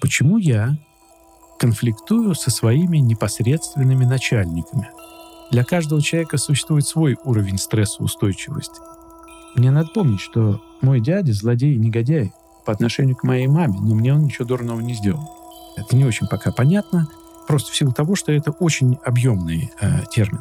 Почему я конфликтую со своими непосредственными начальниками? Для каждого человека существует свой уровень стрессоустойчивости. Мне надо помнить, что мой дядя злодей и негодяй по отношению к моей маме, но мне он ничего дурного не сделал. Это не очень пока понятно, просто в силу того, что это очень объемный э, термин.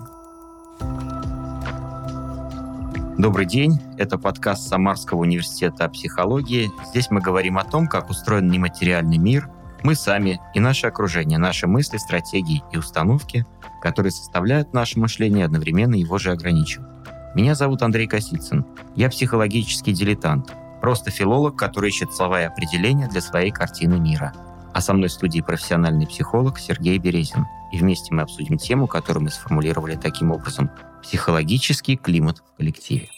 Добрый день, это подкаст Самарского университета о психологии. Здесь мы говорим о том, как устроен нематериальный мир, мы сами и наше окружение, наши мысли, стратегии и установки, которые составляют наше мышление, одновременно его же ограничивают. Меня зовут Андрей Косицын. Я психологический дилетант, просто филолог, который ищет слова и определения для своей картины мира. А со мной в студии профессиональный психолог Сергей Березин. И вместе мы обсудим тему, которую мы сформулировали таким образом – Психологический климат в коллективе.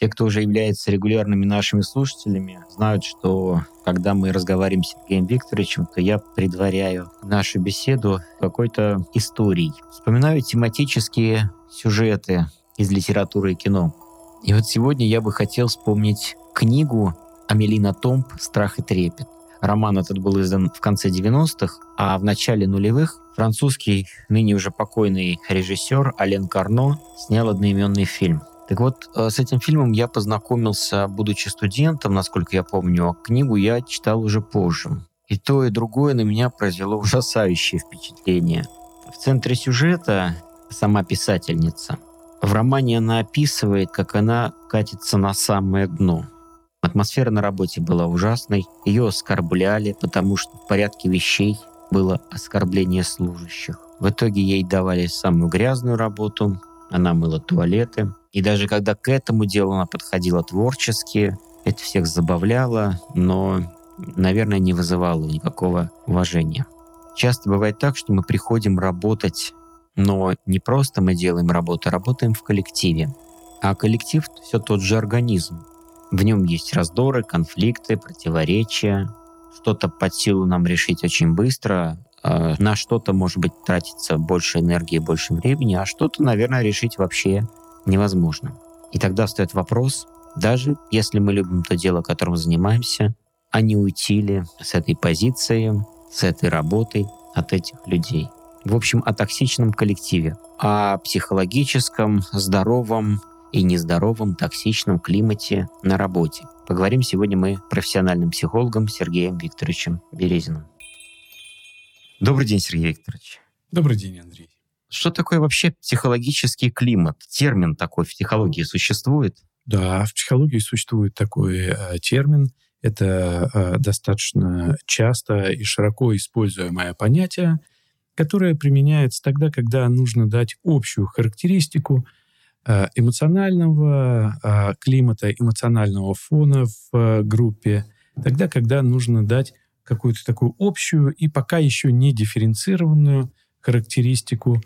Те, кто уже является регулярными нашими слушателями, знают, что когда мы разговариваем с Сергеем Викторовичем, то я предваряю нашу беседу какой-то историей. Вспоминаю тематические сюжеты из литературы и кино. И вот сегодня я бы хотел вспомнить книгу Амелина Томп «Страх и трепет». Роман этот был издан в конце 90-х, а в начале нулевых французский, ныне уже покойный режиссер Ален Карно снял одноименный фильм. Так вот, э, с этим фильмом я познакомился, будучи студентом, насколько я помню. Книгу я читал уже позже. И то, и другое на меня произвело ужасающее впечатление. В центре сюжета сама писательница. В романе она описывает, как она катится на самое дно – Атмосфера на работе была ужасной, ее оскорбляли, потому что в порядке вещей было оскорбление служащих. В итоге ей давали самую грязную работу, она мыла туалеты. И даже когда к этому делу она подходила творчески, это всех забавляло, но, наверное, не вызывало никакого уважения. Часто бывает так, что мы приходим работать, но не просто мы делаем работу, а работаем в коллективе. А коллектив — все тот же организм. В нем есть раздоры, конфликты, противоречия. Что-то под силу нам решить очень быстро, а на что-то, может быть, тратится больше энергии, больше времени, а что-то, наверное, решить вообще невозможно. И тогда встает вопрос, даже если мы любим то дело, которым занимаемся, а не уйти ли с этой позиции, с этой работой от этих людей. В общем, о токсичном коллективе, о психологическом, здоровом, и нездоровом токсичном климате на работе. Поговорим сегодня мы профессиональным психологом Сергеем Викторовичем Березиным. Добрый день, Сергей Викторович. Добрый день, Андрей. Что такое вообще психологический климат? Термин такой в психологии существует? Да, в психологии существует такой э, термин. Это э, достаточно часто и широко используемое понятие, которое применяется тогда, когда нужно дать общую характеристику эмоционального э, климата, эмоционального фона в э, группе, тогда, когда нужно дать какую-то такую общую и пока еще не дифференцированную характеристику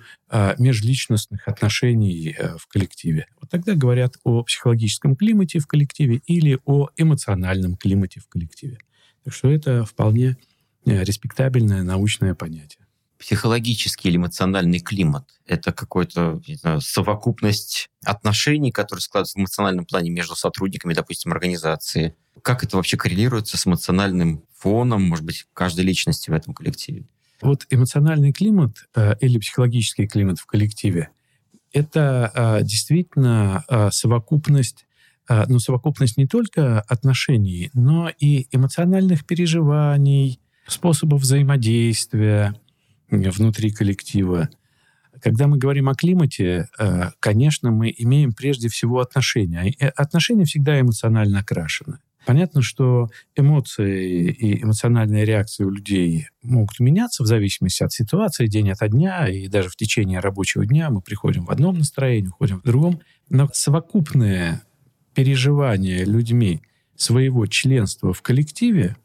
межличностных отношений в коллективе. Вот тогда говорят о психологическом климате в коллективе или о эмоциональном климате в коллективе. Так что это вполне респектабельное научное понятие психологический или эмоциональный климат. Это какой-то совокупность отношений, которые складываются в эмоциональном плане между сотрудниками, допустим, организации. Как это вообще коррелируется с эмоциональным фоном, может быть, каждой личности в этом коллективе? Вот эмоциональный климат э, или психологический климат в коллективе — это э, действительно э, совокупность э, ну, совокупность не только отношений, но и эмоциональных переживаний, способов взаимодействия, внутри коллектива. Когда мы говорим о климате, э, конечно, мы имеем прежде всего отношения. И отношения всегда эмоционально окрашены. Понятно, что эмоции и эмоциональные реакции у людей могут меняться в зависимости от ситуации, день ото дня, и даже в течение рабочего дня мы приходим в одном настроении, уходим в другом. Но совокупное переживание людьми своего членства в коллективе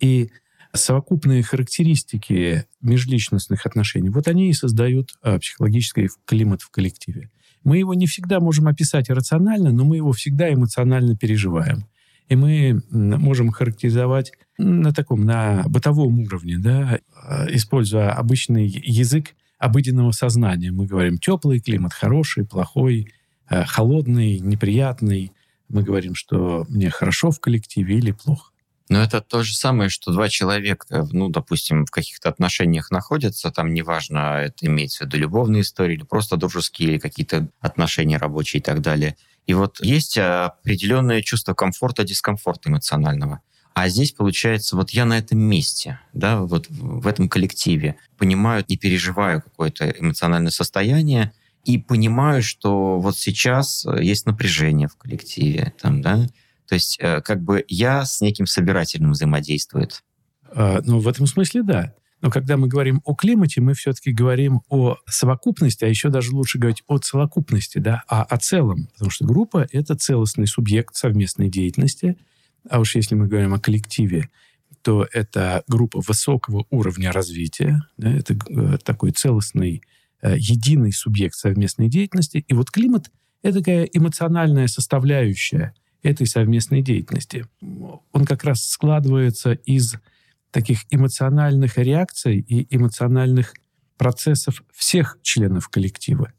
и совокупные характеристики межличностных отношений, вот они и создают а, психологический климат в коллективе. Мы его не всегда можем описать рационально, но мы его всегда эмоционально переживаем. И мы можем характеризовать на таком, на бытовом уровне, да, а, используя обычный язык обыденного сознания. Мы говорим теплый климат, хороший, плохой, а, холодный, неприятный. Мы говорим, что мне хорошо в коллективе или плохо. Но это то же самое, что два человека, ну, допустим, в каких-то отношениях находятся, там неважно, это имеется в виду любовные истории или просто дружеские, или какие-то отношения рабочие и так далее. И вот есть определенное чувство комфорта, дискомфорта эмоционального. А здесь, получается, вот я на этом месте, да, вот в этом коллективе, понимаю и переживаю какое-то эмоциональное состояние, и понимаю, что вот сейчас есть напряжение в коллективе, там, да, то есть э, как бы я с неким собирательным взаимодействует. А, ну, в этом смысле да. Но когда мы говорим о климате, мы все-таки говорим о совокупности, а еще даже лучше говорить о целокупности, да, а о целом. Потому что группа — это целостный субъект совместной деятельности. А уж если мы говорим о коллективе, то это группа высокого уровня развития, да, это э, такой целостный, э, единый субъект совместной деятельности. И вот климат — это такая эмоциональная составляющая — этой совместной деятельности. Он как раз складывается из таких эмоциональных реакций и эмоциональных процессов всех членов коллектива.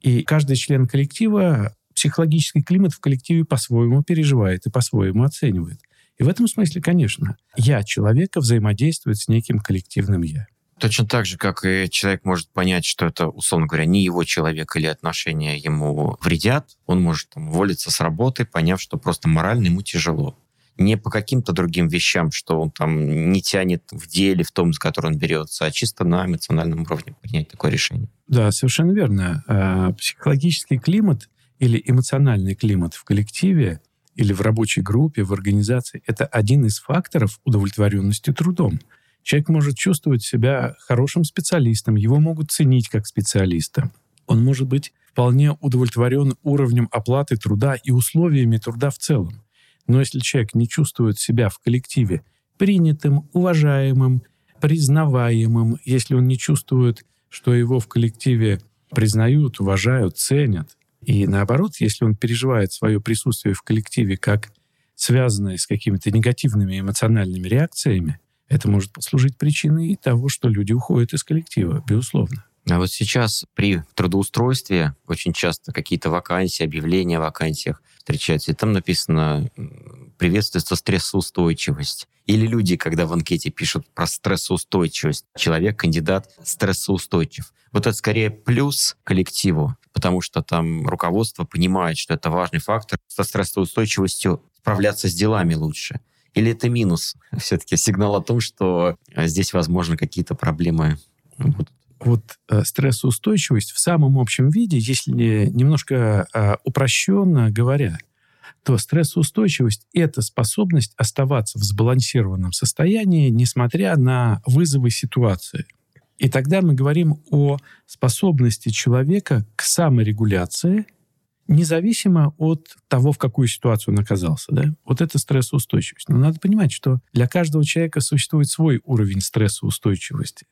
И каждый член коллектива психологический климат в коллективе по-своему переживает и по-своему оценивает. И в этом смысле, конечно, я человека взаимодействует с неким коллективным я. Точно так же, как и человек может понять, что это, условно говоря, не его человек или отношения ему вредят, он может там, уволиться с работы, поняв, что просто морально ему тяжело. Не по каким-то другим вещам, что он там не тянет в деле, в том, с которым он берется, а чисто на эмоциональном уровне принять такое решение. Да, совершенно верно. А, психологический климат или эмоциональный климат в коллективе или в рабочей группе, в организации — это один из факторов удовлетворенности трудом. Человек может чувствовать себя хорошим специалистом, его могут ценить как специалиста. Он может быть вполне удовлетворен уровнем оплаты труда и условиями труда в целом. Но если человек не чувствует себя в коллективе принятым, уважаемым, признаваемым, если он не чувствует, что его в коллективе признают, уважают, ценят, и наоборот, если он переживает свое присутствие в коллективе как связанное с какими-то негативными эмоциональными реакциями, это может послужить причиной того, что люди уходят из коллектива, безусловно. А вот сейчас при трудоустройстве очень часто какие-то вакансии, объявления о вакансиях встречаются, и там написано «приветствуется стрессоустойчивость». Или люди, когда в анкете пишут про стрессоустойчивость, человек, кандидат, стрессоустойчив. Вот это скорее плюс коллективу, потому что там руководство понимает, что это важный фактор. Со стрессоустойчивостью справляться с делами лучше. Или это минус? Все-таки сигнал о том, что э, здесь, возможно, какие-то проблемы будут. Вот э, стрессоустойчивость в самом общем виде, если немножко э, упрощенно говоря, то стрессоустойчивость — это способность оставаться в сбалансированном состоянии, несмотря на вызовы ситуации. И тогда мы говорим о способности человека к саморегуляции независимо от того, в какую ситуацию он оказался. Да? Вот это стрессоустойчивость. Но надо понимать, что для каждого человека существует свой уровень стрессоустойчивости.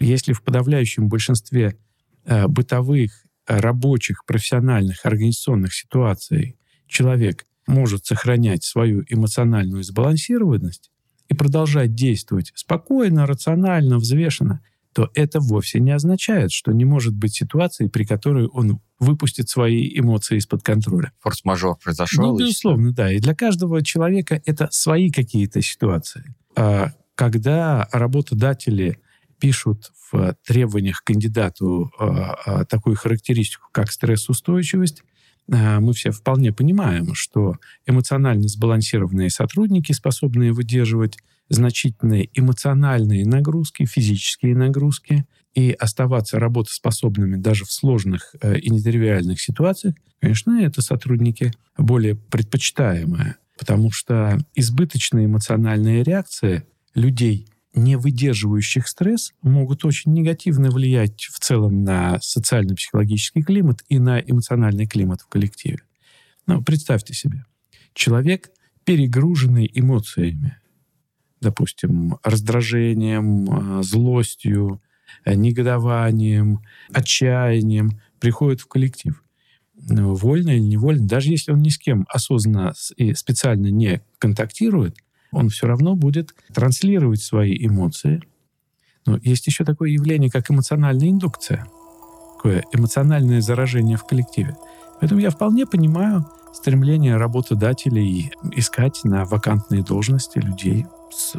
Если в подавляющем большинстве э, бытовых, рабочих, профессиональных, организационных ситуаций человек может сохранять свою эмоциональную сбалансированность и продолжать действовать спокойно, рационально, взвешенно – то это вовсе не означает, что не может быть ситуации, при которой он выпустит свои эмоции из-под контроля. Форс-мажор произошел? Ну, безусловно, да. И для каждого человека это свои какие-то ситуации. А когда работодатели пишут в требованиях к кандидату а, а, такую характеристику, как стрессоустойчивость, мы все вполне понимаем, что эмоционально сбалансированные сотрудники, способные выдерживать значительные эмоциональные нагрузки, физические нагрузки. И оставаться работоспособными даже в сложных э, и нетривиальных ситуациях, конечно, это сотрудники более предпочитаемые, потому что избыточные эмоциональные реакции людей, не выдерживающих стресс, могут очень негативно влиять в целом на социально-психологический климат и на эмоциональный климат в коллективе. Ну, представьте себе, человек, перегруженный эмоциями, допустим, раздражением, э, злостью, э, негодованием, отчаянием приходит в коллектив. Ну, вольно или невольно, даже если он ни с кем осознанно и специально не контактирует, он все равно будет транслировать свои эмоции. Но есть еще такое явление, как эмоциональная индукция, такое эмоциональное заражение в коллективе. Поэтому я вполне понимаю стремление работодателей искать на вакантные должности людей с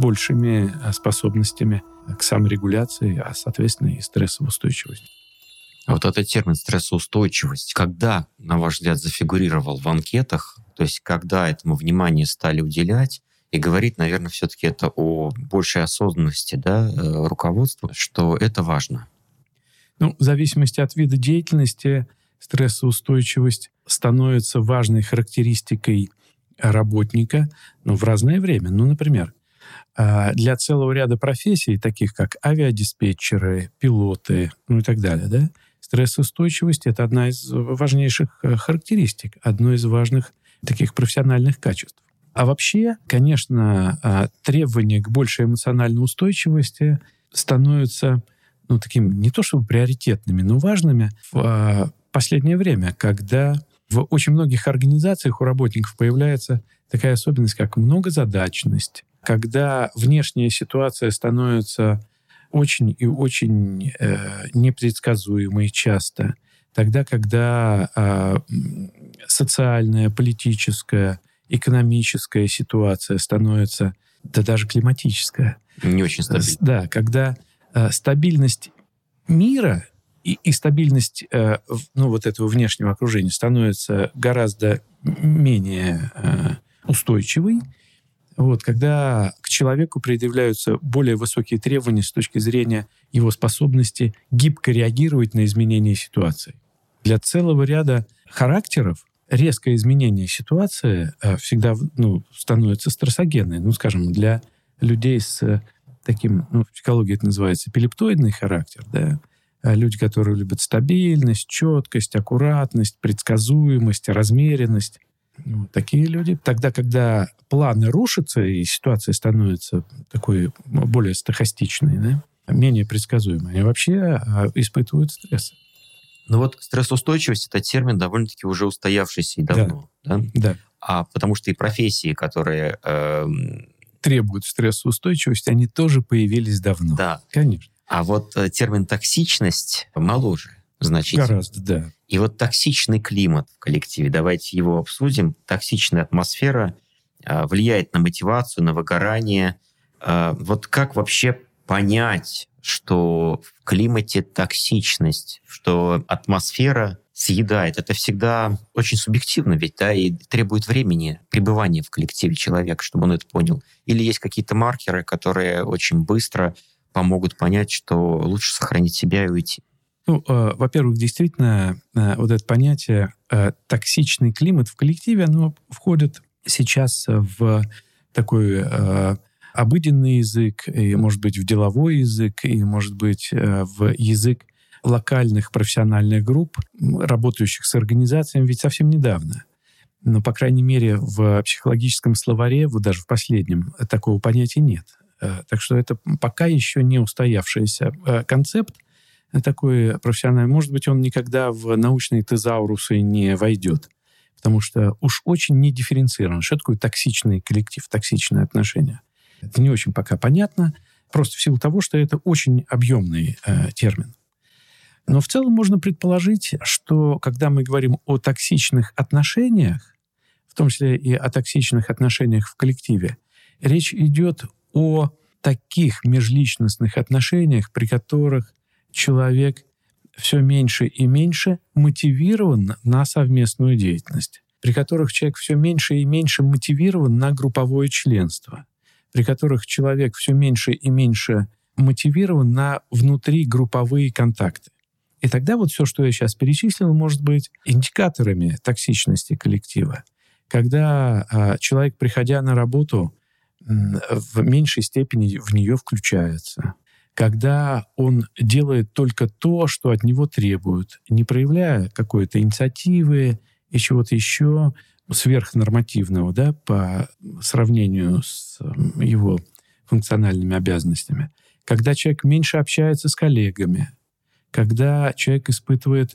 большими способностями к саморегуляции, а, соответственно, и стрессоустойчивости. А вот этот термин стрессоустойчивость, когда, на ваш взгляд, зафигурировал в анкетах, то есть когда этому внимание стали уделять, и говорит, наверное, все-таки это о большей осознанности да, э, руководства, что это важно. Ну, в зависимости от вида деятельности, стрессоустойчивость становится важной характеристикой работника ну, в разное время. Ну, например, а, для целого ряда профессий, таких как авиадиспетчеры, пилоты, ну и так далее, да, стрессоустойчивость — это одна из важнейших э, характеристик, одно из важных таких профессиональных качеств. А вообще, конечно, а, требования к большей эмоциональной устойчивости становятся ну, таким не то чтобы приоритетными, но важными в а, последнее время, когда в очень многих организациях у работников появляется такая особенность, как многозадачность, когда внешняя ситуация становится очень и очень э, непредсказуемой часто, тогда, когда э, социальная, политическая, экономическая ситуация становится, да даже климатическая. Не очень стабильная. Да, когда э, стабильность мира и, и стабильность э, ну, вот этого внешнего окружения становится гораздо менее э, устойчивой, вот, когда к человеку предъявляются более высокие требования с точки зрения его способности гибко реагировать на изменения ситуации. Для целого ряда характеров резкое изменение ситуации э, всегда ну, становится стрессогенной. Ну, скажем, для людей с э, таким, ну, в психологии это называется эпилептоидный характер, да, люди, которые любят стабильность, четкость, аккуратность, предсказуемость, размеренность. Ну, такие люди. Тогда, когда планы рушатся и ситуация становится такой более стахастичной, да, менее предсказуемой, они вообще испытывают стресс. Ну вот стрессоустойчивость — это термин довольно-таки уже устоявшийся и давно. Да. да? да. А потому что и профессии, которые... Э, Требуют стрессоустойчивости, они тоже появились давно. Да. Конечно. А вот э, термин «токсичность» моложе значительно. Гораздо, да. И вот токсичный климат в коллективе, давайте его обсудим. Токсичная атмосфера э, влияет на мотивацию, на выгорание. Э, вот как вообще понять, что в климате токсичность, что атмосфера съедает. Это всегда очень субъективно ведь, да, и требует времени пребывания в коллективе человека, чтобы он это понял. Или есть какие-то маркеры, которые очень быстро помогут понять, что лучше сохранить себя и уйти. Ну, э, во-первых, действительно, э, вот это понятие э, токсичный климат в коллективе, оно входит сейчас в такой э, обыденный язык, и, может быть, в деловой язык, и, может быть, э, в язык локальных профессиональных групп, работающих с организациями, ведь совсем недавно. Но, по крайней мере, в психологическом словаре, вот даже в последнем, такого понятия нет. Э, так что это пока еще не устоявшийся э, концепт, такой профессиональный. Может быть, он никогда в научные тезаурусы не войдет, потому что уж очень не дифференцирован. Что такое токсичный коллектив, токсичные отношения? Это не очень пока понятно, просто в силу того, что это очень объемный э, термин. Но в целом можно предположить, что когда мы говорим о токсичных отношениях, в том числе и о токсичных отношениях в коллективе, речь идет о таких межличностных отношениях, при которых человек все меньше и меньше мотивирован на совместную деятельность, при которых человек все меньше и меньше мотивирован на групповое членство – при которых человек все меньше и меньше мотивирован на внутригрупповые контакты. И тогда вот все, что я сейчас перечислил, может быть индикаторами токсичности коллектива. Когда а, человек, приходя на работу, в меньшей степени в нее включается. Когда он делает только то, что от него требуют, не проявляя какой-то инициативы и чего-то еще, сверхнормативного, да, по сравнению с его функциональными обязанностями. Когда человек меньше общается с коллегами, когда человек испытывает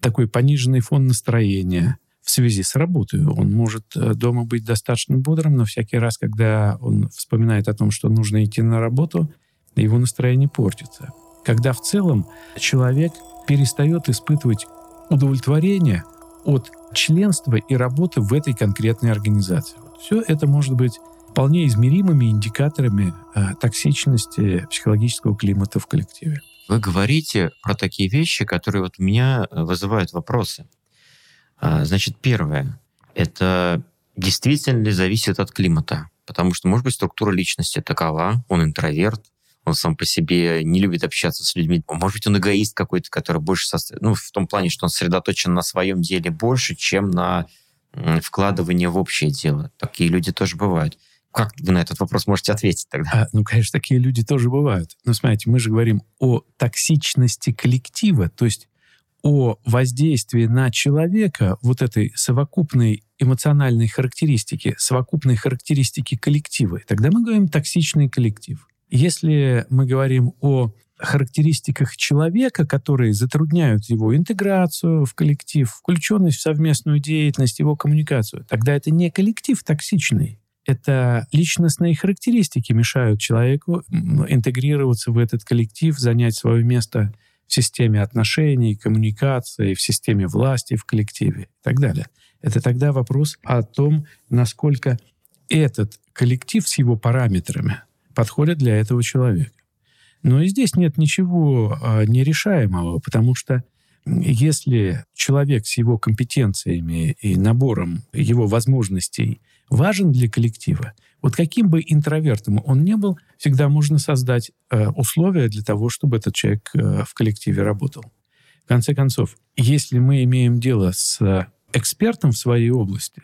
такой пониженный фон настроения в связи с работой. Он может э, дома быть достаточно бодрым, но всякий раз, когда он вспоминает о том, что нужно идти на работу, его настроение портится. Когда в целом человек перестает испытывать удовлетворение от членства и работы в этой конкретной организации. Все это может быть вполне измеримыми индикаторами э, токсичности психологического климата в коллективе. Вы говорите про такие вещи, которые вот у меня э, вызывают вопросы. А, значит, первое, это действительно ли зависит от климата? Потому что, может быть, структура личности такова, он интроверт, он сам по себе не любит общаться с людьми. Может быть, он эгоист какой-то, который больше состо... ну, в том плане, что он сосредоточен на своем деле больше, чем на вкладывание в общее дело. Такие люди тоже бывают. Как вы на этот вопрос можете ответить тогда? А, ну, конечно, такие люди тоже бывают. Но смотрите, мы же говорим о токсичности коллектива, то есть о воздействии на человека вот этой совокупной эмоциональной характеристики, совокупной характеристики коллектива. Тогда мы говорим токсичный коллектив. Если мы говорим о характеристиках человека, которые затрудняют его интеграцию в коллектив, включенность в совместную деятельность, его коммуникацию, тогда это не коллектив токсичный. Это личностные характеристики мешают человеку интегрироваться в этот коллектив, занять свое место в системе отношений, коммуникации, в системе власти, в коллективе и так далее. Это тогда вопрос о том, насколько этот коллектив с его параметрами подходит для этого человека. Но и здесь нет ничего а, нерешаемого, потому что если человек с его компетенциями и набором его возможностей важен для коллектива, вот каким бы интровертом он ни был, всегда можно создать э, условия для того, чтобы этот человек э, в коллективе работал. В конце концов, если мы имеем дело с экспертом в своей области,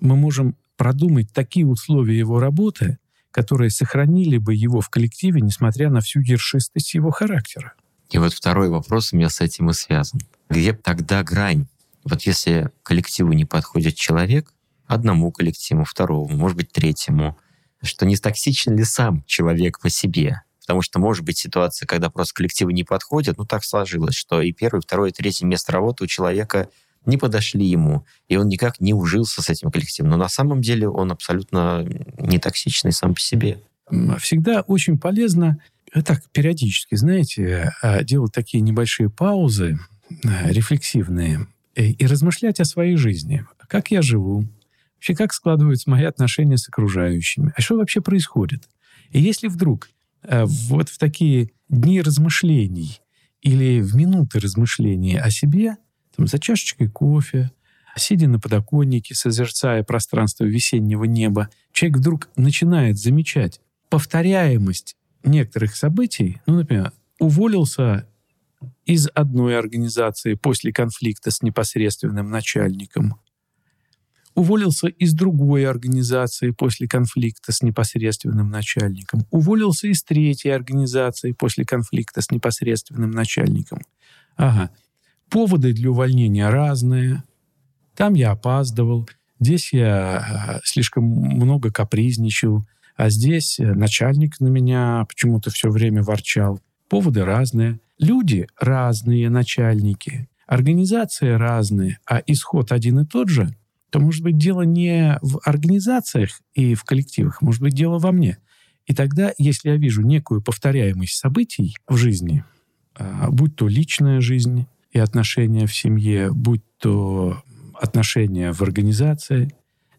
мы можем продумать такие условия его работы, которые сохранили бы его в коллективе, несмотря на всю ершистость его характера. И вот второй вопрос у меня с этим и связан. Где тогда грань? Вот если коллективу не подходит человек, одному коллективу, второму, может быть, третьему, что не токсичен ли сам человек по себе? Потому что может быть ситуация, когда просто коллективы не подходят, ну так сложилось, что и первый, и второй, и третий место работы у человека не подошли ему, и он никак не ужился с этим коллективом. Но на самом деле он абсолютно не токсичный сам по себе. Всегда очень полезно э, так периодически, знаете, э, делать такие небольшие паузы э, рефлексивные и размышлять о своей жизни. Как я живу? Вообще, как складываются мои отношения с окружающими? А что вообще происходит? И если вдруг вот в такие дни размышлений или в минуты размышлений о себе там, за чашечкой кофе, сидя на подоконнике, созерцая пространство весеннего неба, человек вдруг начинает замечать повторяемость некоторых событий. Ну, например, уволился из одной организации после конфликта с непосредственным начальником, уволился из другой организации после конфликта с непосредственным начальником, уволился из третьей организации после конфликта с непосредственным начальником. Ага, Поводы для увольнения разные. Там я опаздывал, здесь я э, слишком много капризничал, а здесь э, начальник на меня почему-то все время ворчал. Поводы разные. Люди разные, начальники. Организации разные, а исход один и тот же, то, может быть, дело не в организациях и в коллективах, может быть, дело во мне. И тогда, если я вижу некую повторяемость событий в жизни, а, будь то личная жизнь, и отношения в семье, будь то отношения в организации,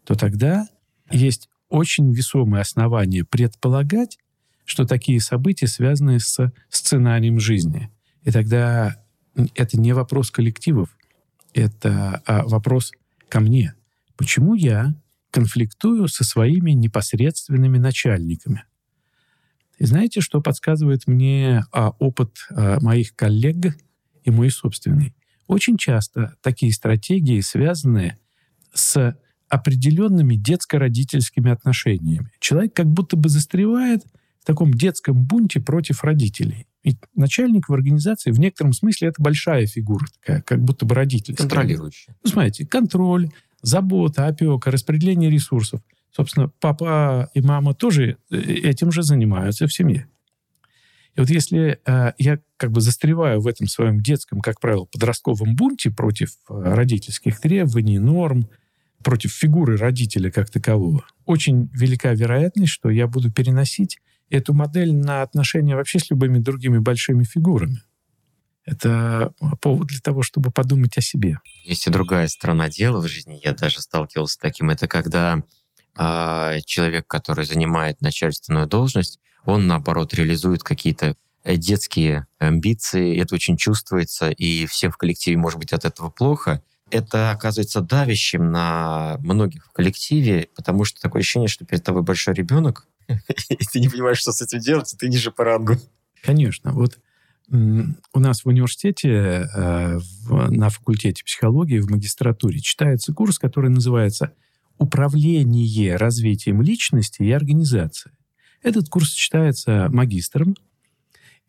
то тогда есть очень весомые основания предполагать, что такие события связаны с сценарием жизни. И тогда это не вопрос коллективов, это а, вопрос ко мне. Почему я конфликтую со своими непосредственными начальниками? И знаете, что подсказывает мне а, опыт а, моих коллег и мой собственный. Очень часто такие стратегии связаны с определенными детско-родительскими отношениями. Человек как будто бы застревает в таком детском бунте против родителей. И начальник в организации в некотором смысле это большая фигура, такая, как будто бы родительская. Контролирующая. Ну, смотрите, контроль, забота, опека, распределение ресурсов. Собственно, папа и мама тоже э, этим же занимаются в семье. И вот если э, я как бы застреваю в этом своем детском, как правило, подростковом бунте против э, родительских требований, норм, против фигуры родителя как такового, очень велика вероятность, что я буду переносить эту модель на отношения вообще с любыми другими большими фигурами. Это повод для того, чтобы подумать о себе. Есть и другая сторона дела в жизни. Я даже сталкивался с таким. Это когда э, человек, который занимает начальственную должность, он, наоборот, реализует какие-то э, детские амбиции. Это очень чувствуется, и всем в коллективе может быть от этого плохо. Это оказывается давящим на многих в коллективе, потому что такое ощущение, что перед тобой большой ребенок, и ты не понимаешь, что с этим делать, и ты ниже по рангу. Конечно. Вот у нас в университете, э, на факультете психологии, в магистратуре читается курс, который называется «Управление развитием личности и организации». Этот курс читается магистром,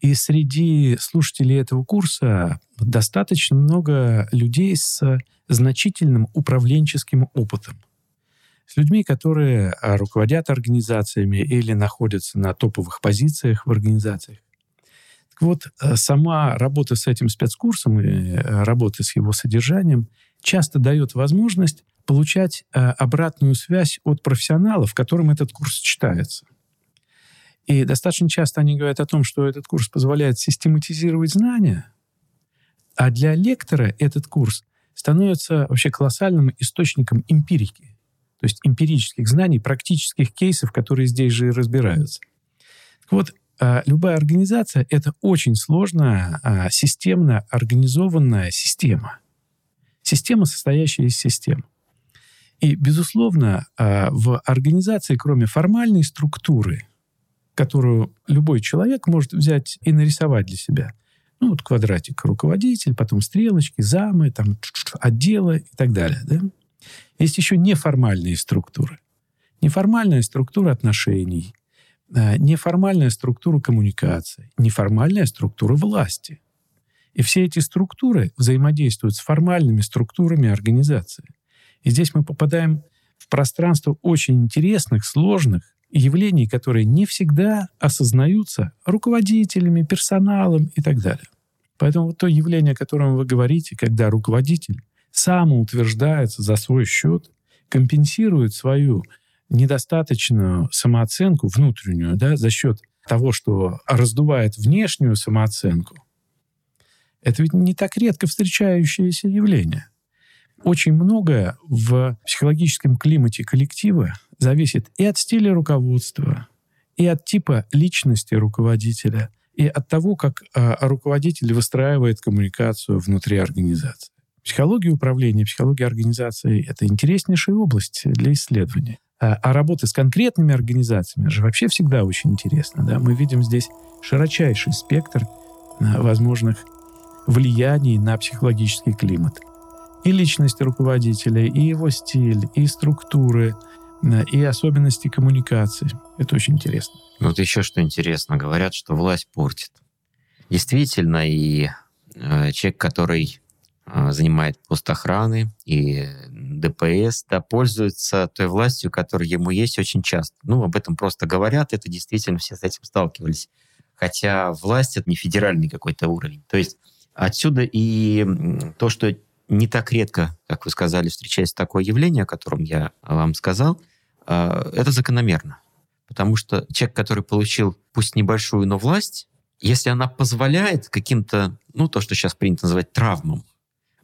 и среди слушателей этого курса достаточно много людей с значительным управленческим опытом. С людьми, которые руководят организациями или находятся на топовых позициях в организациях. Так вот, э, сама работа с этим спецкурсом и э, работа с его содержанием часто дает возможность получать э, обратную связь от профессионалов, которым этот курс читается. И достаточно часто они говорят о том, что этот курс позволяет систематизировать знания, а для лектора этот курс становится вообще колоссальным источником эмпирики, то есть эмпирических знаний, практических кейсов, которые здесь же и разбираются. Так вот, а, любая организация — это очень сложная, а, системно организованная система. Система, состоящая из систем. И, безусловно, а, в организации, кроме формальной структуры, которую любой человек может взять и нарисовать для себя, ну, вот квадратик руководитель, потом стрелочки, замы, там, отделы и так далее. Да? Есть еще неформальные структуры. Неформальная структура отношений — Э, неформальная структура коммуникации, неформальная структура власти. И все эти структуры взаимодействуют с формальными структурами организации. И здесь мы попадаем в пространство очень интересных, сложных явлений, которые не всегда осознаются руководителями, персоналом и так далее. Поэтому вот то явление, о котором вы говорите, когда руководитель самоутверждается за свой счет, компенсирует свою недостаточную самооценку внутреннюю, да, за счет того, что раздувает внешнюю самооценку, это ведь не так редко встречающееся явление. Очень многое в психологическом климате коллектива зависит и от стиля руководства, и от типа личности руководителя, и от того, как э, руководитель выстраивает коммуникацию внутри организации. Психология управления, психология организации — это интереснейшая область для исследования. А, а работы с конкретными организациями же вообще всегда очень интересно. Да? Мы видим здесь широчайший спектр а, возможных влияний на психологический климат. И личность руководителя, и его стиль, и структуры, а, и особенности коммуникации. Это очень интересно. Вот еще что интересно. Говорят, что власть портит. Действительно, и э, человек, который занимает пост охраны, и ДПС, да, пользуется той властью, которая ему есть очень часто. Ну, об этом просто говорят, это действительно все с этим сталкивались. Хотя власть — это не федеральный какой-то уровень. То есть отсюда и то, что не так редко, как вы сказали, встречается такое явление, о котором я вам сказал, а, это закономерно. Потому что человек, который получил пусть небольшую, но власть, если она позволяет каким-то, ну, то, что сейчас принято называть травмам,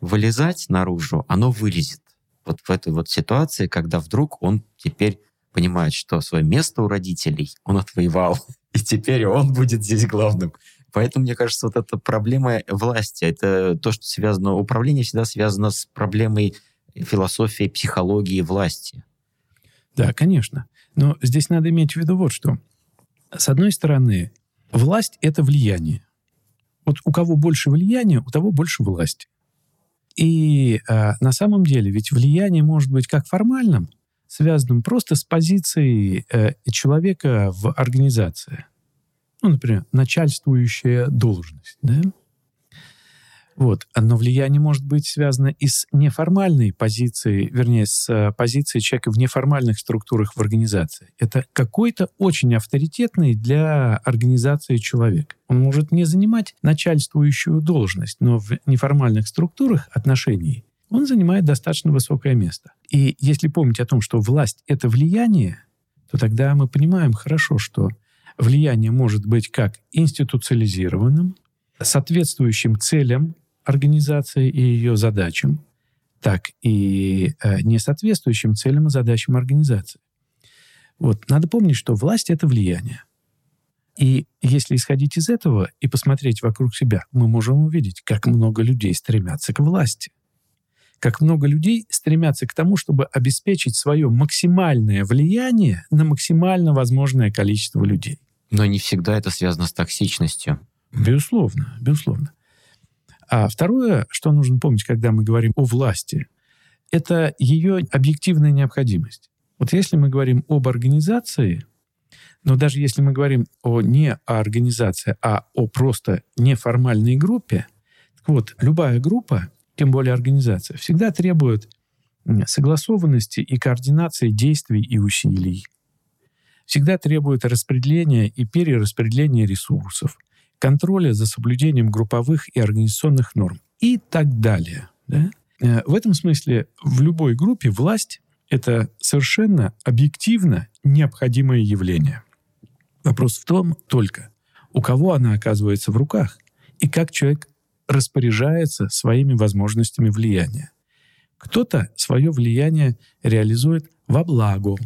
вылезать наружу, оно вылезет вот в этой вот ситуации, когда вдруг он теперь понимает, что свое место у родителей он отвоевал, и теперь он будет здесь главным. Поэтому, мне кажется, вот эта проблема власти, это то, что связано, управление всегда связано с проблемой философии, психологии власти. Да, конечно. Но здесь надо иметь в виду вот что. С одной стороны, власть — это влияние. Вот у кого больше влияния, у того больше власти. И э, на самом деле ведь влияние может быть как формальным, связанным просто с позицией э, человека в организации. Ну, например, начальствующая должность. Да? Вот. Но влияние может быть связано и с неформальной позицией, вернее, с э, позицией человека в неформальных структурах в организации. Это какой-то очень авторитетный для организации человек. Он может не занимать начальствующую должность, но в неформальных структурах отношений он занимает достаточно высокое место. И если помнить о том, что власть — это влияние, то тогда мы понимаем хорошо, что влияние может быть как институциализированным, соответствующим целям организации и ее задачам, так и э, несоответствующим целям и задачам организации. Вот. Надо помнить, что власть — это влияние. И если исходить из этого и посмотреть вокруг себя, мы можем увидеть, как много людей стремятся к власти. Как много людей стремятся к тому, чтобы обеспечить свое максимальное влияние на максимально возможное количество людей. Но не всегда это связано с токсичностью. Безусловно, безусловно. А второе, что нужно помнить, когда мы говорим о власти, это ее объективная необходимость. Вот если мы говорим об организации, но даже если мы говорим о не о организации, а о просто неформальной группе, так вот, любая группа, тем более организация, всегда требует согласованности и координации действий и усилий. Всегда требует распределения и перераспределения ресурсов, контроля за соблюдением групповых и организационных норм и так далее. Да? Э, в этом смысле в любой группе власть — это совершенно объективно необходимое явление. Вопрос в том только, у кого она оказывается в руках и как человек распоряжается своими возможностями влияния. Кто-то свое влияние реализует во благо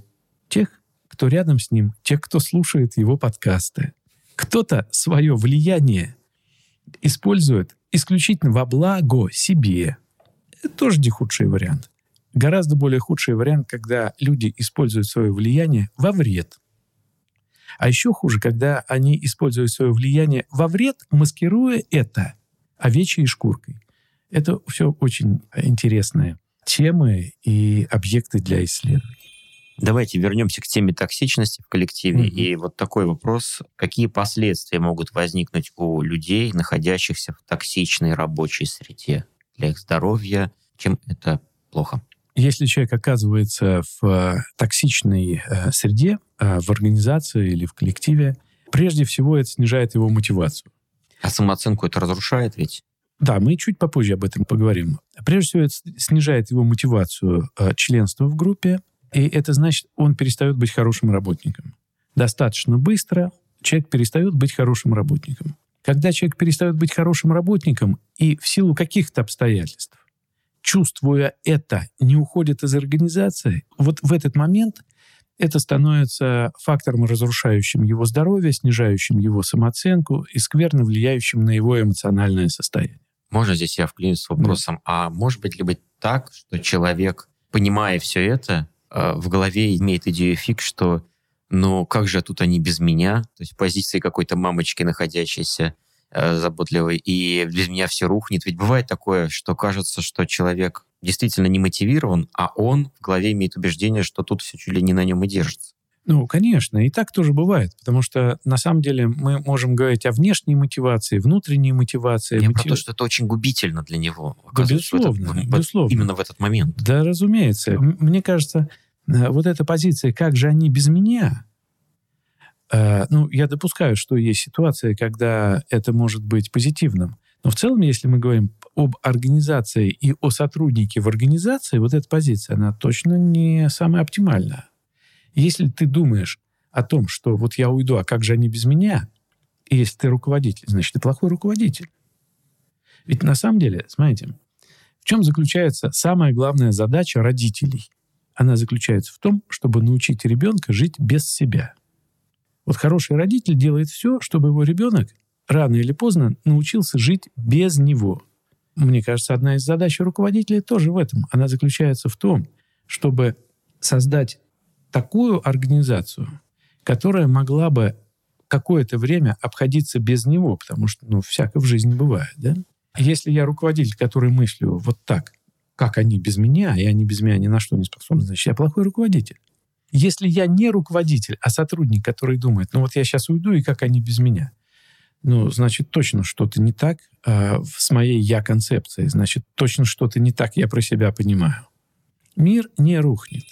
тех, кто рядом с ним, тех, кто слушает его подкасты. Кто-то свое влияние использует исключительно во благо себе. Это тоже не худший вариант. Гораздо более худший вариант, когда люди используют свое влияние во вред. А еще хуже, когда они используют свое влияние во вред, маскируя это овечьей шкуркой. Это все очень интересные темы и объекты для исследований. Давайте вернемся к теме токсичности в коллективе. Mm-hmm. И вот такой вопрос. Какие последствия могут возникнуть у людей, находящихся в токсичной рабочей среде для их здоровья? Чем это плохо? Если человек оказывается в э, токсичной э, среде, э, в организации или в коллективе, прежде всего это снижает его мотивацию. А самооценку это разрушает ведь? Да, мы чуть попозже об этом поговорим. Прежде всего, это снижает его мотивацию членства в группе, и это значит, он перестает быть хорошим работником. Достаточно быстро человек перестает быть хорошим работником. Когда человек перестает быть хорошим работником и в силу каких-то обстоятельств чувствуя это, не уходит из организации, вот в этот момент это становится фактором, разрушающим его здоровье, снижающим его самооценку и скверно влияющим на его эмоциональное состояние. Можно здесь я вклинюсь с вопросом, да. а может быть ли быть так, что человек, понимая все это, в голове имеет идею фиг, что ну как же тут они без меня, то есть позиции какой-то мамочки, находящейся Э, заботливый, и без меня все рухнет. Ведь бывает такое, что кажется, что человек действительно не мотивирован, а он в голове имеет убеждение, что тут все чуть ли не на нем и держится. Ну, конечно, и так тоже бывает, потому что на самом деле мы можем говорить о внешней мотивации, внутренней мотивации. Я мотив... про то, что это очень губительно для него. Да, безусловно, это, безусловно. Именно в этот момент. Да, разумеется. Мне кажется, э, вот эта позиция «как же они без меня», Э, ну, я допускаю, что есть ситуации, когда это может быть позитивным. Но в целом, если мы говорим об организации и о сотруднике в организации, вот эта позиция, она точно не самая оптимальная. Если ты думаешь о том, что вот я уйду, а как же они без меня, и если ты руководитель, значит, ты плохой руководитель. Ведь на самом деле, смотрите, в чем заключается самая главная задача родителей? Она заключается в том, чтобы научить ребенка жить без себя – вот хороший родитель делает все, чтобы его ребенок рано или поздно научился жить без него. Мне кажется, одна из задач руководителя тоже в этом. Она заключается в том, чтобы создать такую организацию, которая могла бы какое-то время обходиться без него, потому что, ну, всякое в жизни бывает, да? Если я руководитель, который мыслю вот так, как они без меня, и они без меня ни на что не способны, значит, я плохой руководитель. Если я не руководитель, а сотрудник, который думает, ну вот я сейчас уйду, и как они без меня? Ну, значит, точно что-то не так э, с моей я-концепцией. Значит, точно что-то не так я про себя понимаю. Мир не рухнет.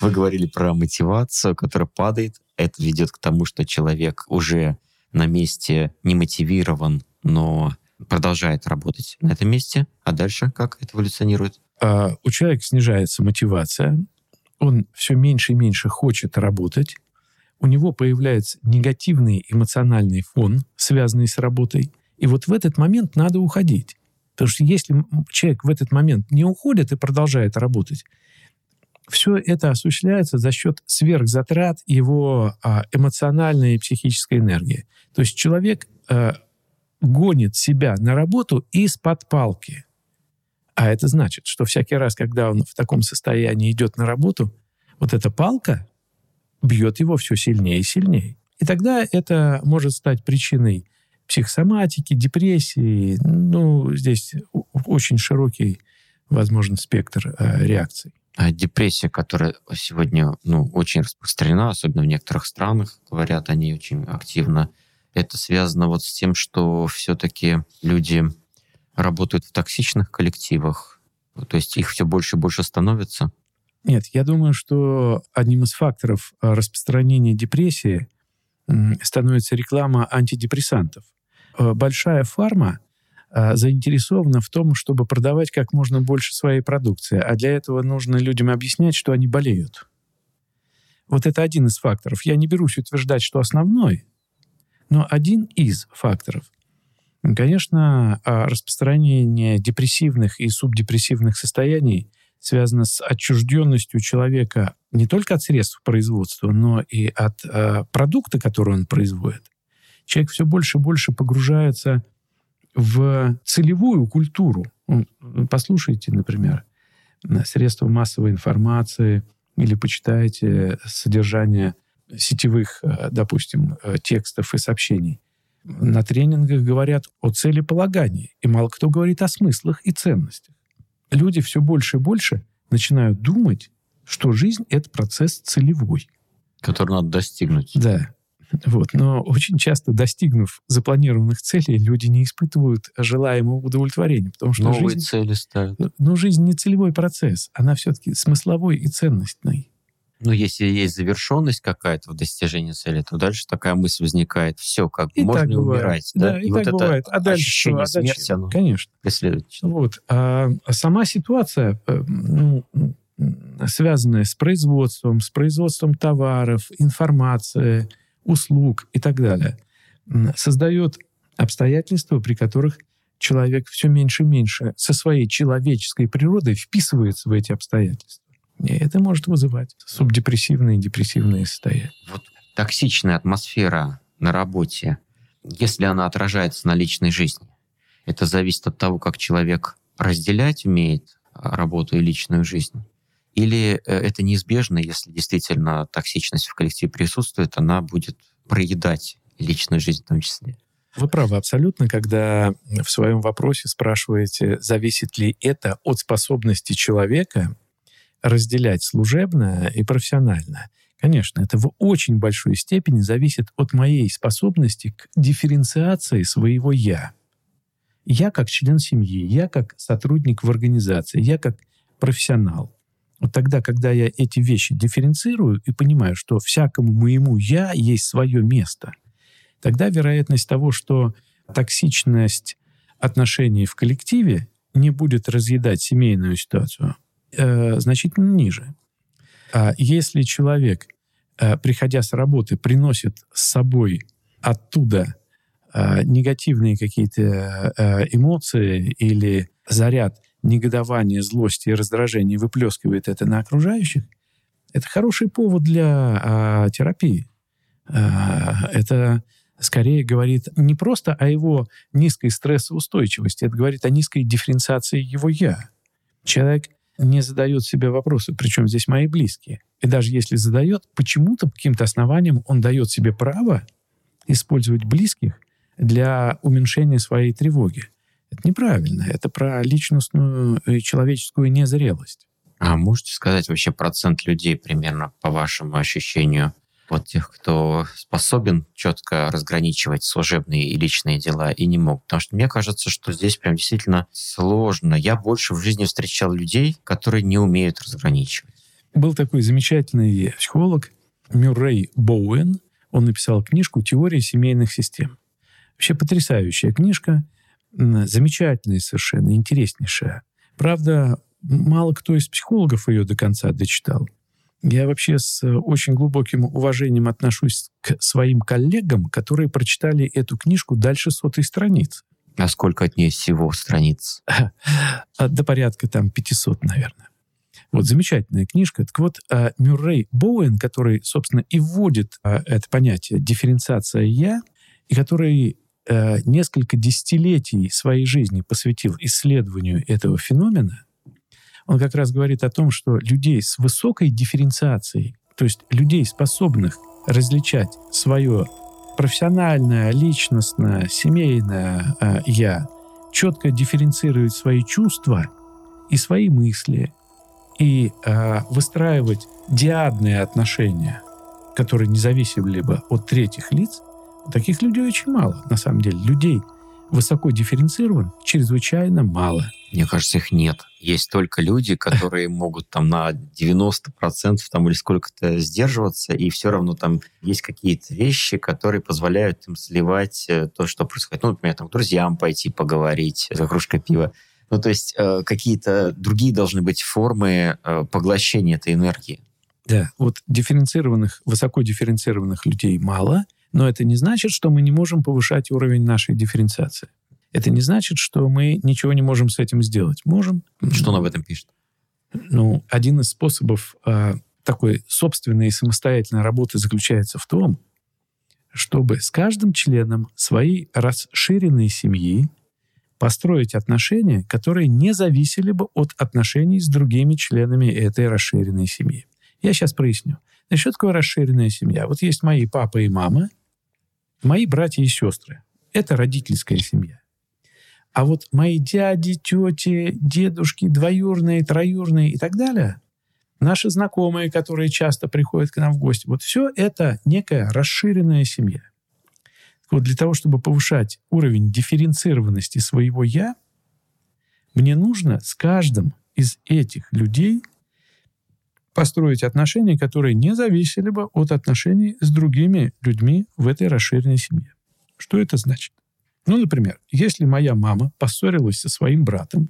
Вы говорили про мотивацию, которая падает. Это ведет к тому, что человек уже на месте не мотивирован, но продолжает работать на этом месте. А дальше как это эволюционирует? А, у человека снижается мотивация, он все меньше и меньше хочет работать, у него появляется негативный эмоциональный фон, связанный с работой, И вот в этот момент надо уходить. Потому что если человек в этот момент не уходит и продолжает работать, все это осуществляется за счет сверхзатрат его а, эмоциональной и психической энергии. То есть человек э, гонит себя на работу из-под палки. А это значит, что всякий раз, когда он в таком состоянии идет на работу, вот эта палка бьет его все сильнее и сильнее. И тогда это может стать причиной психосоматики, депрессии. Ну, здесь очень широкий, возможно, спектр э, реакций. А депрессия, которая сегодня ну, очень распространена, особенно в некоторых странах, говорят они очень активно, это связано вот с тем, что все-таки люди работают в токсичных коллективах, то есть их все больше и больше становится. Нет, я думаю, что одним из факторов э, распространения депрессии становится реклама антидепрессантов. Э, большая фарма заинтересована в том, чтобы продавать как можно больше своей продукции, а для этого нужно людям объяснять, что они болеют. Вот это один из факторов. Я не берусь утверждать, что основной, но один из факторов. Конечно, а, распространение депрессивных и субдепрессивных состояний связано с отчужденностью человека не только от средств производства, но и от э, продукта, который он производит. Человек все больше и больше погружается целевую культуру. Послушайте, например, средства массовой информации или почитайте содержание сетевых, э, допустим, э, текстов и сообщений. На тренингах говорят о целеполагании, и мало кто говорит о смыслах и ценностях. Люди все больше и больше начинают думать, что жизнь — это процесс целевой. Который надо достигнуть. Да. Вот. Но очень часто, достигнув запланированных целей, люди не испытывают желаемого удовлетворения. Потому что Новые жизнь, цели ставят. Но жизнь не целевой процесс. Она все-таки смысловой и ценностный. Ну, если есть завершенность какая-то в достижении цели, то дальше такая мысль возникает. Все, как и можно бывает. умирать. Да, Да, и, так бывает. А дальше ощущение что? А дальше? смерти, оно Конечно. преследует. Вот. А сама ситуация, э, ну, связанная с производством, с производством товаров, информации, услуг и так далее, создает обстоятельства, при которых человек все меньше и меньше со своей человеческой природой вписывается в эти обстоятельства. И это может вызывать субдепрессивные и депрессивные состояния. Вот токсичная атмосфера на работе, если она отражается на личной жизни, это зависит от того, как человек разделять умеет а, работу и личную жизнь. Или э, это неизбежно, если действительно токсичность в коллективе присутствует, она будет проедать личную жизнь в том числе. Вы правы абсолютно, когда в своем вопросе спрашиваете, зависит ли это от способности человека разделять служебное и профессиональное. Конечно, это в очень большой степени зависит от моей способности к дифференциации своего «я». Я как член семьи, я как сотрудник в организации, я как профессионал. Вот тогда, когда я эти вещи дифференцирую и понимаю, что всякому моему «я» есть свое место, тогда вероятность того, что токсичность отношений в коллективе не будет разъедать семейную ситуацию, э, значительно ниже. А если человек, э, приходя с работы, приносит с собой оттуда э, негативные какие-то э, эмоции или заряд негодования, злости и раздражения выплескивает это на окружающих, это хороший повод для э, терапии. Э, это скорее говорит не просто о его низкой стрессоустойчивости, это говорит о низкой дифференциации его «я». Человек не задает себе вопросы, причем здесь мои близкие. И даже если задает, почему-то по каким-то основаниям он дает себе право использовать близких для уменьшения своей тревоги. Это неправильно. Это про личностную и человеческую незрелость. А можете сказать вообще процент людей примерно по вашему ощущению, вот тех, кто способен четко разграничивать служебные и личные дела и не мог. Потому что мне кажется, что здесь прям действительно сложно. Я больше в жизни встречал людей, которые не умеют разграничивать. Был такой замечательный психолог Мюррей Боуэн. Он написал книжку «Теория семейных систем». Вообще потрясающая книжка, замечательная совершенно, интереснейшая. Правда, мало кто из психологов ее до конца дочитал. Я вообще с э, очень глубоким уважением отношусь к своим коллегам, которые прочитали эту книжку дальше сотой страницы. А сколько от нее всего страниц? До порядка там 500, наверное. Вот замечательная книжка. Так вот, а, Мюррей Боуэн, который, собственно, и вводит а, это понятие дифференциация «я», и который а, несколько десятилетий своей жизни посвятил исследованию этого феномена, он как раз говорит о том, что людей с высокой дифференциацией, то есть людей, способных различать свое профессиональное, личностное, семейное э, я, четко дифференцировать свои чувства и свои мысли, и э, выстраивать диадные отношения, которые не зависели бы от третьих лиц, таких людей очень мало, на самом деле. Людей высоко дифференцирован чрезвычайно мало. Мне кажется, их нет. Есть только люди, которые могут там на 90% там или сколько-то сдерживаться, и все равно там есть какие-то вещи, которые позволяют им сливать э, то, что происходит. Ну, например, там, к друзьям пойти поговорить за кружкой пива. Ну, то есть э, какие-то другие должны быть формы э, поглощения этой энергии. Да, вот дифференцированных, высоко дифференцированных людей мало, но это не значит, что мы не можем повышать уровень нашей дифференциации. Это не значит, что мы ничего не можем с этим сделать. Можем. Что он об этом пишет? Ну, один из способов э, такой собственной и самостоятельной работы заключается в том, чтобы с каждым членом своей расширенной семьи построить отношения, которые не зависели бы от отношений с другими членами этой расширенной семьи. Я сейчас проясню. Значит, что такое расширенная семья? Вот есть мои папа и мама, мои братья и сестры. Это родительская семья. А вот мои дяди, тети, дедушки, двоюрные, троюрные и так далее, наши знакомые, которые часто приходят к нам в гости, вот все это некая расширенная семья. Вот для того, чтобы повышать уровень дифференцированности своего «я», мне нужно с каждым из этих людей построить отношения, которые не зависели бы от отношений с другими людьми в этой расширенной семье. Что это значит? Ну, например, если моя мама поссорилась со своим братом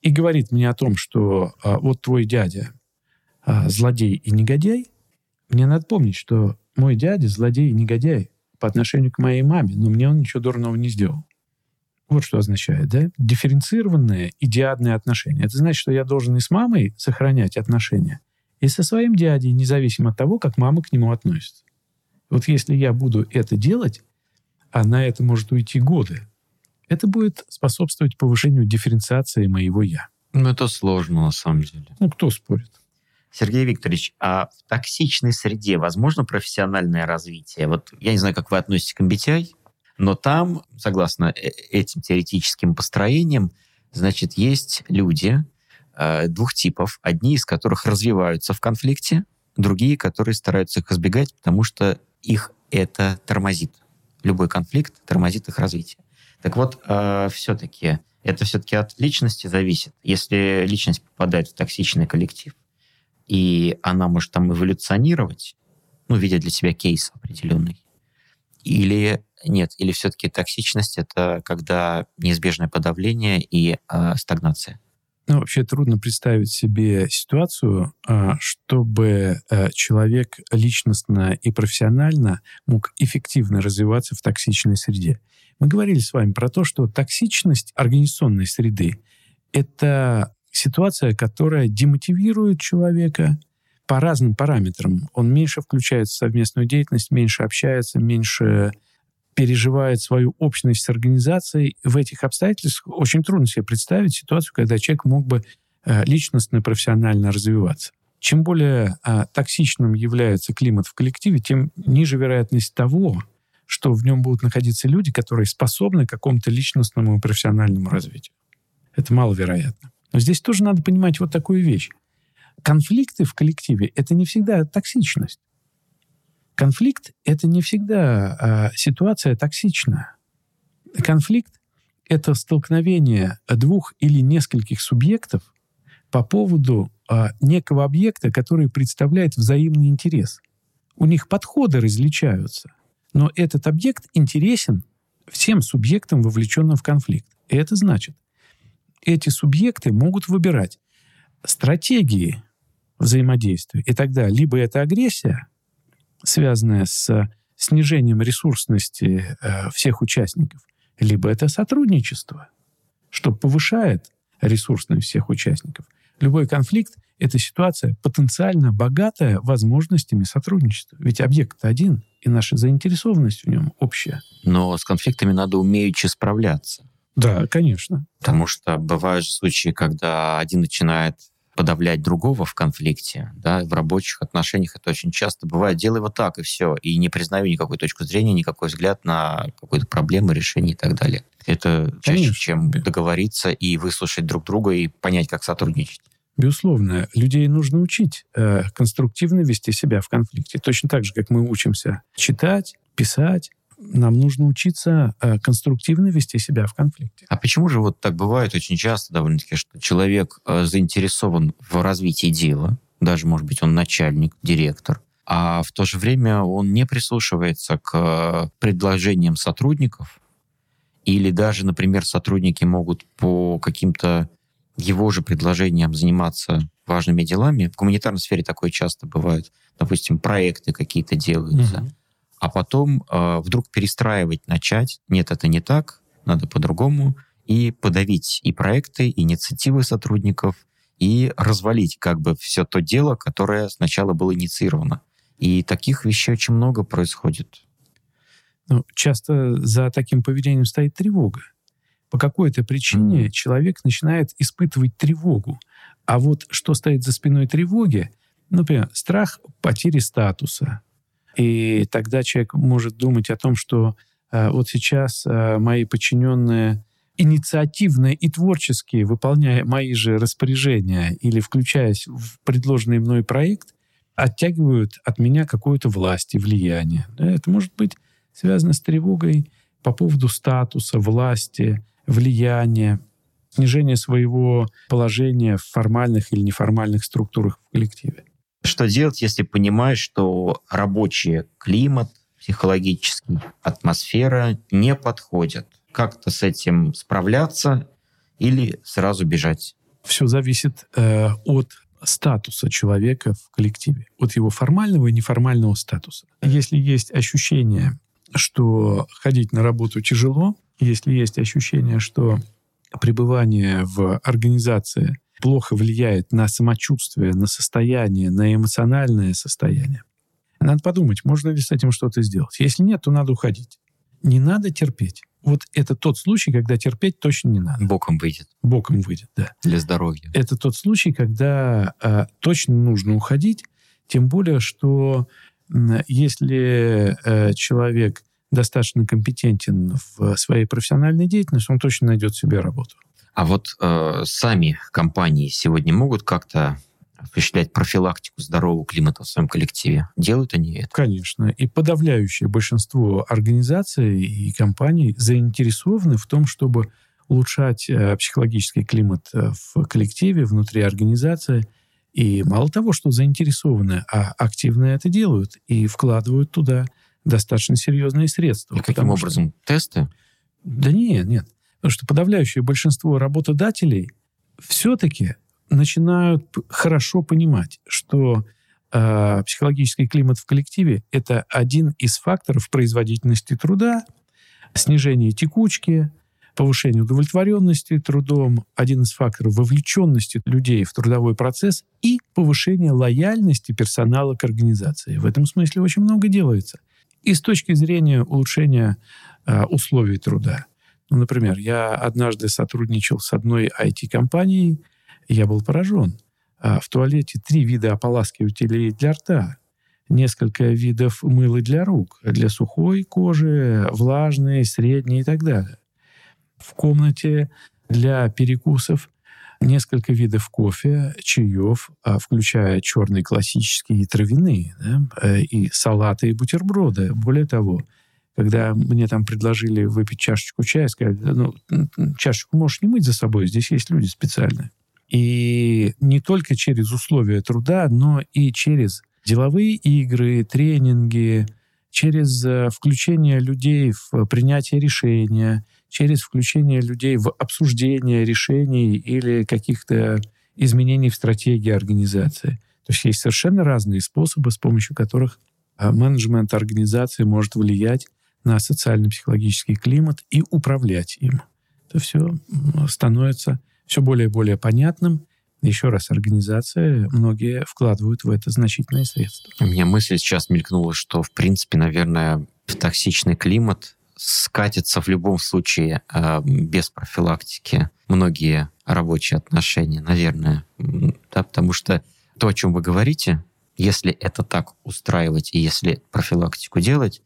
и говорит мне о том, что а, вот твой дядя а, злодей и негодяй, мне надо помнить, что мой дядя злодей и негодяй по отношению к моей маме, но мне он ничего дурного не сделал. Вот что означает, да? Дифференцированные идеальные отношения. Это значит, что я должен и с мамой сохранять отношения, и со своим дядей, независимо от того, как мама к нему относится. Вот если я буду это делать, а на это может уйти годы, это будет способствовать повышению дифференциации моего «я». Ну, это сложно, на самом деле. Ну, кто спорит? Сергей Викторович, а в токсичной среде возможно профессиональное развитие? Вот я не знаю, как вы относитесь к MBTI, но там, согласно э, этим теоретическим построениям, значит, есть люди э, двух типов. Одни из которых развиваются в конфликте, другие, которые стараются их избегать, потому что их это тормозит. Любой конфликт тормозит их развитие. Так вот, э, все-таки это все-таки от личности зависит. Если личность попадает в токсичный коллектив, и она может там эволюционировать, ну, видя для себя кейс определенный. Или нет, или все-таки токсичность это когда неизбежное подавление и э, стагнация. Ну, вообще трудно представить себе ситуацию, а, чтобы э, человек личностно и профессионально мог эффективно развиваться в токсичной среде. Мы говорили с вами про то, что токсичность организационной среды — это ситуация, которая демотивирует человека по разным параметрам. Он меньше включается в совместную деятельность, меньше общается, меньше переживает свою общность с организацией. В этих обстоятельствах очень трудно себе представить ситуацию, когда человек мог бы э, личностно, профессионально развиваться. Чем более а, токсичным является климат в коллективе, тем ниже вероятность того, что в нем будут находиться люди, которые способны к какому-то личностному и профессиональному развитию. Это маловероятно. Но здесь тоже надо понимать вот такую вещь. Конфликты в коллективе — это не всегда токсичность. Конфликт — это не всегда а, ситуация токсичная. Конфликт — это столкновение двух или нескольких субъектов по поводу а, некого объекта, который представляет взаимный интерес. У них подходы различаются, но этот объект интересен всем субъектам, вовлеченным в конфликт. И это значит, эти субъекты могут выбирать стратегии взаимодействия. И тогда либо это агрессия, связанная с снижением ресурсности э, всех участников, либо это сотрудничество, что повышает ресурсность всех участников. Любой конфликт — это ситуация потенциально богатая возможностями сотрудничества. Ведь объект один, и наша заинтересованность в нем общая. Но с конфликтами надо умеючи справляться. Да, конечно. Потому что бывают же случаи, когда один начинает подавлять другого в конфликте, да, в рабочих отношениях это очень часто бывает. Делай вот так, и все. И не признаю никакой точку зрения, никакой взгляд на какую-то проблему, решение и так далее. Это чаще, Конечно. чем договориться и выслушать друг друга и понять, как сотрудничать. Безусловно, людей нужно учить э, конструктивно вести себя в конфликте. Точно так же, как мы учимся читать, писать, нам нужно учиться э, конструктивно вести себя в конфликте. А почему же вот так бывает очень часто довольно-таки, что человек э, заинтересован в развитии дела, даже, может быть, он начальник, директор, а в то же время он не прислушивается к э, предложениям сотрудников, или даже, например, сотрудники могут по каким-то его же предложениям заниматься важными делами. В гуманитарной сфере такое часто бывает. Допустим, проекты какие-то делаются. Угу а потом э, вдруг перестраивать начать. Нет, это не так, надо по-другому. И подавить и проекты, и инициативы сотрудников, и развалить как бы все то дело, которое сначала было инициировано. И таких вещей очень много происходит. Ну, часто за таким поведением стоит тревога. По какой-то причине mm. человек начинает испытывать тревогу. А вот что стоит за спиной тревоги, например, страх потери статуса, и тогда человек может думать о том, что э, вот сейчас э, мои подчиненные инициативно и творчески, выполняя мои же распоряжения или включаясь в предложенный мной проект, оттягивают от меня какую-то власть и влияние. Это может быть связано с тревогой по поводу статуса, власти, влияния, снижения своего положения в формальных или неформальных структурах в коллективе. Что делать, если понимаешь, что рабочий климат, психологический, атмосфера не подходят? Как-то с этим справляться или сразу бежать? Все зависит э, от статуса человека в коллективе, от его формального и неформального статуса. Если есть ощущение, что ходить на работу тяжело, если есть ощущение, что пребывание в организации плохо влияет на самочувствие, на состояние, на эмоциональное состояние. Надо подумать, можно ли с этим что-то сделать. Если нет, то надо уходить. Не надо терпеть. Вот это тот случай, когда терпеть точно не надо. Боком выйдет. Боком выйдет, да. Для здоровья. Это тот случай, когда э, точно нужно уходить, тем более, что э, если э, человек достаточно компетентен в своей профессиональной деятельности, он точно найдет себе работу. А вот э, сами компании сегодня могут как-то осуществлять профилактику здорового климата в своем коллективе? Делают они это? Конечно. И подавляющее большинство организаций и компаний заинтересованы в том, чтобы улучшать э, психологический климат э, в коллективе, внутри организации. И мало того, что заинтересованы, а активно это делают и вкладывают туда достаточно серьезные средства. И каким образом? Что... Тесты? Да нет, нет. Потому что подавляющее большинство работодателей все-таки начинают хорошо понимать, что э, психологический климат в коллективе — это один из факторов производительности труда, снижения текучки, повышения удовлетворенности трудом, один из факторов вовлеченности людей в трудовой процесс и повышения лояльности персонала к организации. В этом смысле очень много делается. И с точки зрения улучшения э, условий труда. Ну, например, я однажды сотрудничал с одной IT-компанией, и я был поражен. А в туалете три вида ополаскивателей для рта, несколько видов мыла для рук, для сухой кожи, влажной, средней и так далее. В комнате для перекусов несколько видов кофе, чаев, а, включая черные классические и травяные, да, э, и салаты, и бутерброды. Более того, когда мне там предложили выпить чашечку чая, сказали, ну, чашечку можешь не мыть за собой, здесь есть люди специальные. И не только через условия труда, но и через деловые игры, тренинги, через э, включение людей в принятие решения, через включение людей в обсуждение решений или каких-то изменений в стратегии организации. То есть есть совершенно разные способы, с помощью которых э, менеджмент организации может влиять на социально-психологический климат и управлять им. Это все становится все более и более понятным. Еще раз, организация, многие вкладывают в это значительные средства. У меня мысль сейчас мелькнула, что, в принципе, наверное, токсичный климат скатится в любом случае э, без профилактики многие рабочие отношения, наверное. Да, потому что то, о чем вы говорите, если это так устраивать и если профилактику делать,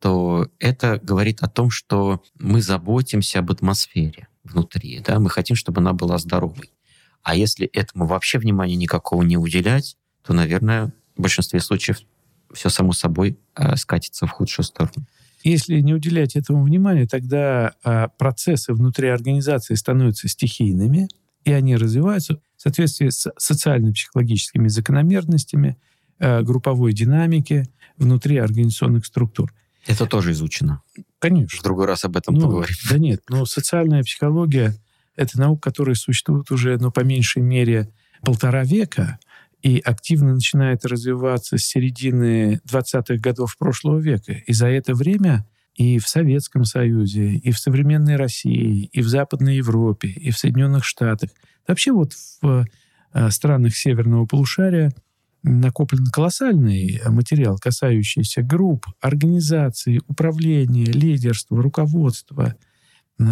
то это говорит о том, что мы заботимся об атмосфере внутри, да, мы хотим, чтобы она была здоровой. А если этому вообще внимания никакого не уделять, то, наверное, в большинстве случаев все само собой э, скатится в худшую сторону. Если не уделять этому внимания, тогда э, процессы внутри организации становятся стихийными, и они развиваются в соответствии с социально-психологическими закономерностями, э, групповой динамики внутри организационных структур. Это тоже изучено. Конечно. В другой раз об этом ну, поговорим. Да нет, но социальная психология — это наука, которая существует уже, ну, по меньшей мере, полтора века и активно начинает развиваться с середины 20-х годов прошлого века. И за это время и в Советском Союзе, и в современной России, и в Западной Европе, и в Соединенных Штатах, вообще вот в э, странах Северного полушария — накоплен колоссальный материал, касающийся групп, организаций, управления, лидерства, руководства,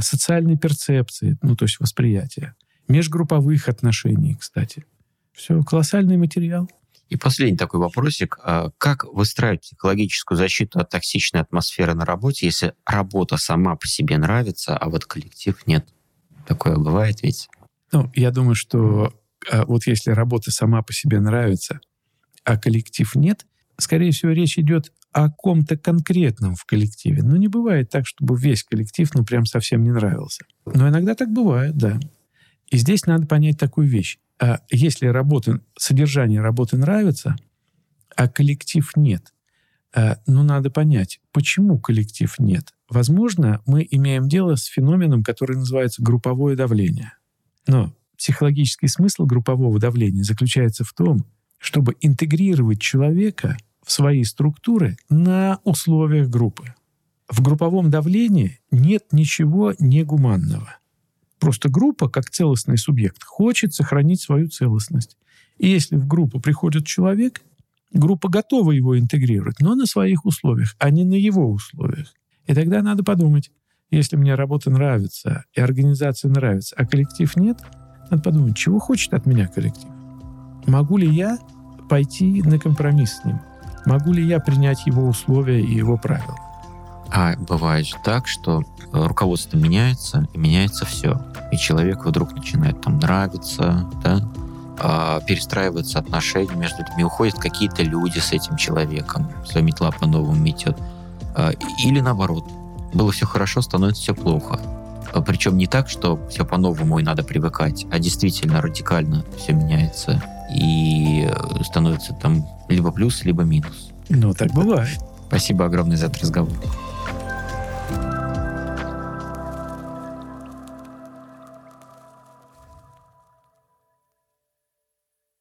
социальной перцепции, ну, то есть восприятия, межгрупповых отношений, кстати. Все, колоссальный материал. И последний такой вопросик. А как выстраивать психологическую защиту от токсичной атмосферы на работе, если работа сама по себе нравится, а вот коллектив нет? Такое бывает ведь? Ну, я думаю, что а, вот если работа сама по себе нравится, а коллектив нет, скорее всего, речь идет о ком-то конкретном в коллективе. Но не бывает так, чтобы весь коллектив, ну, прям совсем не нравился. Но иногда так бывает, да. И здесь надо понять такую вещь. А если работа, содержание работы нравится, а коллектив нет, а, ну, надо понять, почему коллектив нет. Возможно, мы имеем дело с феноменом, который называется групповое давление. Но психологический смысл группового давления заключается в том, чтобы интегрировать человека в свои структуры на условиях группы. В групповом давлении нет ничего негуманного. Просто группа, как целостный субъект, хочет сохранить свою целостность. И если в группу приходит человек, группа готова его интегрировать, но на своих условиях, а не на его условиях. И тогда надо подумать, если мне работа нравится, и организация нравится, а коллектив нет, надо подумать, чего хочет от меня коллектив. Могу ли я пойти на компромисс с ним? Могу ли я принять его условия и его правила? А бывает же так, что руководство меняется, и меняется все. И человек вдруг начинает там нравиться, да, а, перестраиваются отношения между людьми, уходят какие-то люди с этим человеком, своя метла по-новому метет. А, или наоборот, было все хорошо, становится все плохо. А, Причем не так, что все по-новому и надо привыкать, а действительно радикально все меняется и становится там либо плюс, либо минус. Ну, так бывает. Спасибо огромное за этот разговор.